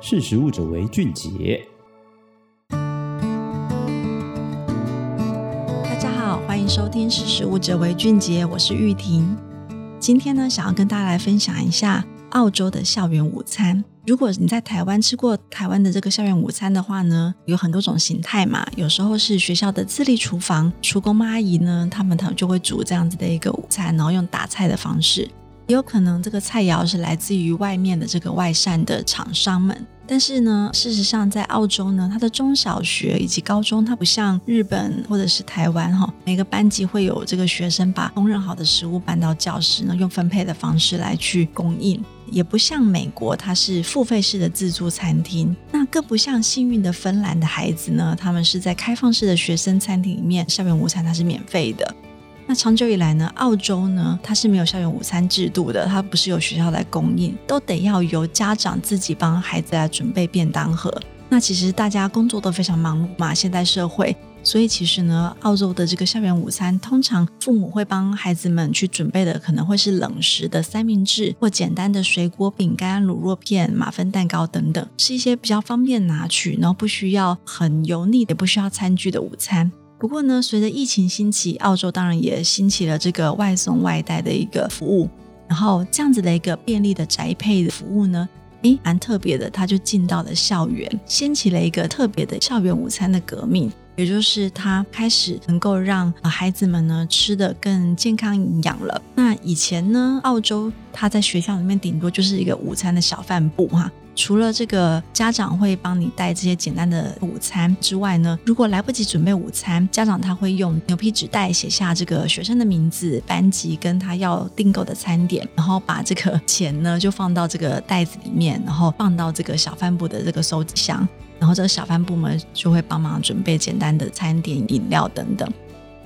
识食物者为俊杰。大家好，欢迎收听《识食物者为俊杰》，我是玉婷。今天呢，想要跟大家来分享一下澳洲的校园午餐。如果你在台湾吃过台湾的这个校园午餐的话呢，有很多种形态嘛。有时候是学校的自立厨房，厨工阿姨呢，他们他们就会煮这样子的一个午餐，然后用打菜的方式。也有可能这个菜肴是来自于外面的这个外膳的厂商们，但是呢，事实上在澳洲呢，它的中小学以及高中，它不像日本或者是台湾哈，每个班级会有这个学生把烹饪好的食物搬到教室呢，用分配的方式来去供应，也不像美国，它是付费式的自助餐厅，那更不像幸运的芬兰的孩子呢，他们是在开放式的学生餐厅里面，校园午餐它是免费的。那长久以来呢，澳洲呢，它是没有校园午餐制度的，它不是由学校来供应，都得要由家长自己帮孩子来准备便当盒。那其实大家工作都非常忙碌嘛，现代社会，所以其实呢，澳洲的这个校园午餐，通常父母会帮孩子们去准备的，可能会是冷食的三明治，或简单的水果饼干、乳酪片、马芬蛋糕等等，是一些比较方便拿取，然后不需要很油腻，也不需要餐具的午餐。不过呢，随着疫情兴起，澳洲当然也兴起了这个外送外带的一个服务。然后这样子的一个便利的宅配的服务呢，诶，蛮特别的，它就进到了校园，掀起了一个特别的校园午餐的革命。也就是它开始能够让孩子们呢吃得更健康营养了。那以前呢，澳洲它在学校里面顶多就是一个午餐的小饭部哈。除了这个家长会帮你带这些简单的午餐之外呢，如果来不及准备午餐，家长他会用牛皮纸袋写下这个学生的名字、班级跟他要订购的餐点，然后把这个钱呢就放到这个袋子里面，然后放到这个小贩部的这个收集箱，然后这个小贩部门就会帮忙准备简单的餐点、饮料等等。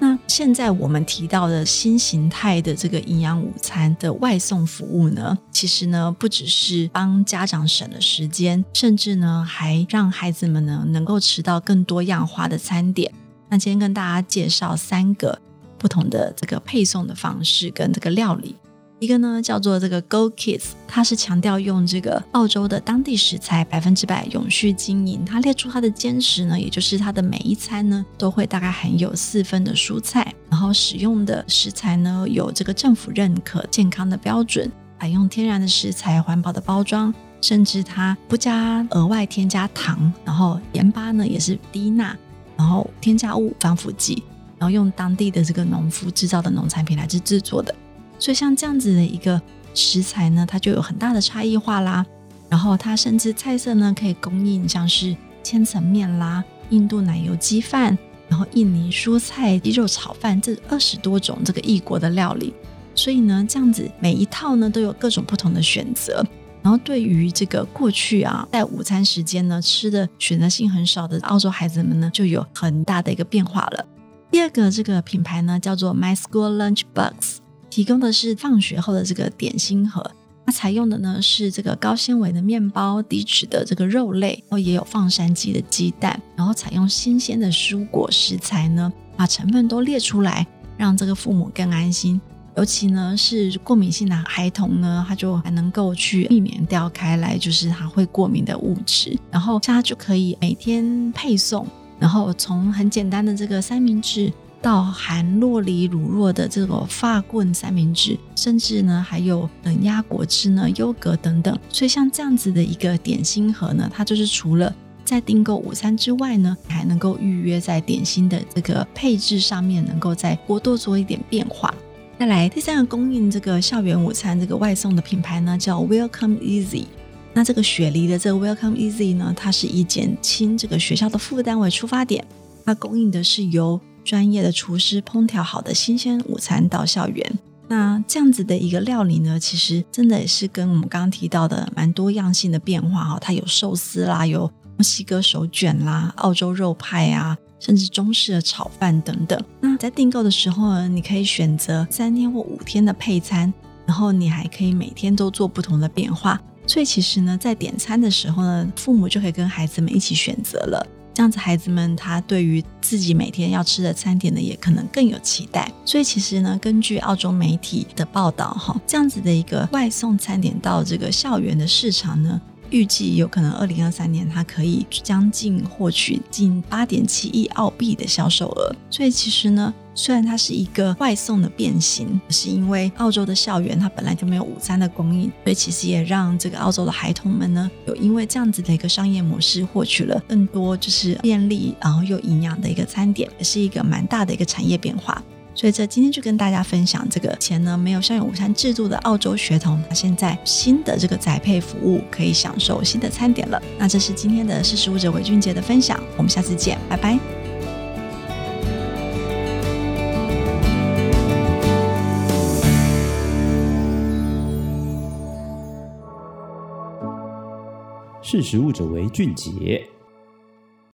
那现在我们提到的新形态的这个营养午餐的外送服务呢，其实呢不只是帮家长省了时间，甚至呢还让孩子们呢能够吃到更多样化的餐点。那今天跟大家介绍三个不同的这个配送的方式跟这个料理。一个呢叫做这个 Go Kids，它是强调用这个澳洲的当地食材，百分之百永续经营。它列出它的坚持呢，也就是它的每一餐呢都会大概含有四分的蔬菜，然后使用的食材呢有这个政府认可健康的标准，采用天然的食材、环保的包装，甚至它不加额外添加糖，然后盐巴呢也是低钠，然后添加物防腐剂，然后用当地的这个农夫制造的农产品来制制作的。所以像这样子的一个食材呢，它就有很大的差异化啦。然后它甚至菜色呢可以供应像是千层面啦、印度奶油鸡饭，然后印尼蔬菜鸡肉炒饭这二十多种这个异国的料理。所以呢，这样子每一套呢都有各种不同的选择。然后对于这个过去啊在午餐时间呢吃的选择性很少的澳洲孩子们呢，就有很大的一个变化了。第二个这个品牌呢叫做 My School Lunch Box。提供的是放学后的这个点心盒，它采用的呢是这个高纤维的面包、低脂的这个肉类，然后也有放山鸡的鸡蛋，然后采用新鲜的蔬果食材呢，把成分都列出来，让这个父母更安心。尤其呢是过敏性的孩童呢，他就还能够去避免掉开来，就是他会过敏的物质，然后这样就可以每天配送，然后从很简单的这个三明治。到含洛梨乳酪的这种法棍三明治，甚至呢还有冷压果汁呢、优格等等。所以像这样子的一个点心盒呢，它就是除了在订购午餐之外呢，还能够预约在点心的这个配置上面，能够再多多做一点变化。再来第三个供应这个校园午餐这个外送的品牌呢，叫 Welcome Easy。那这个雪梨的这个 Welcome Easy 呢，它是以减轻这个学校的负担为出发点，它供应的是由专业的厨师烹调好的新鲜午餐到校园，那这样子的一个料理呢，其实真的也是跟我们刚刚提到的蛮多样性的变化哈。它有寿司啦，有墨西哥手卷啦，澳洲肉派啊，甚至中式的炒饭等等。那在订购的时候呢，你可以选择三天或五天的配餐，然后你还可以每天都做不同的变化。所以其实呢，在点餐的时候呢，父母就可以跟孩子们一起选择了。这样子，孩子们他对于自己每天要吃的餐点呢，也可能更有期待。所以，其实呢，根据澳洲媒体的报道，哈，这样子的一个外送餐点到这个校园的市场呢，预计有可能二零二三年它可以将近获取近八点七亿澳币的销售额。所以其实呢，虽然它是一个外送的变形，是因为澳洲的校园它本来就没有午餐的供应，所以其实也让这个澳洲的孩童们呢，有因为这样子的一个商业模式，获取了更多就是便利然后又营养的一个餐点，也是一个蛮大的一个产业变化。所以这今天就跟大家分享这个以前呢没有校园午餐制度的澳洲学童，他现在新的这个宅配服务可以享受新的餐点了。那这是今天的识食物者为俊杰的分享，我们下次见，拜拜。识食物者为俊杰。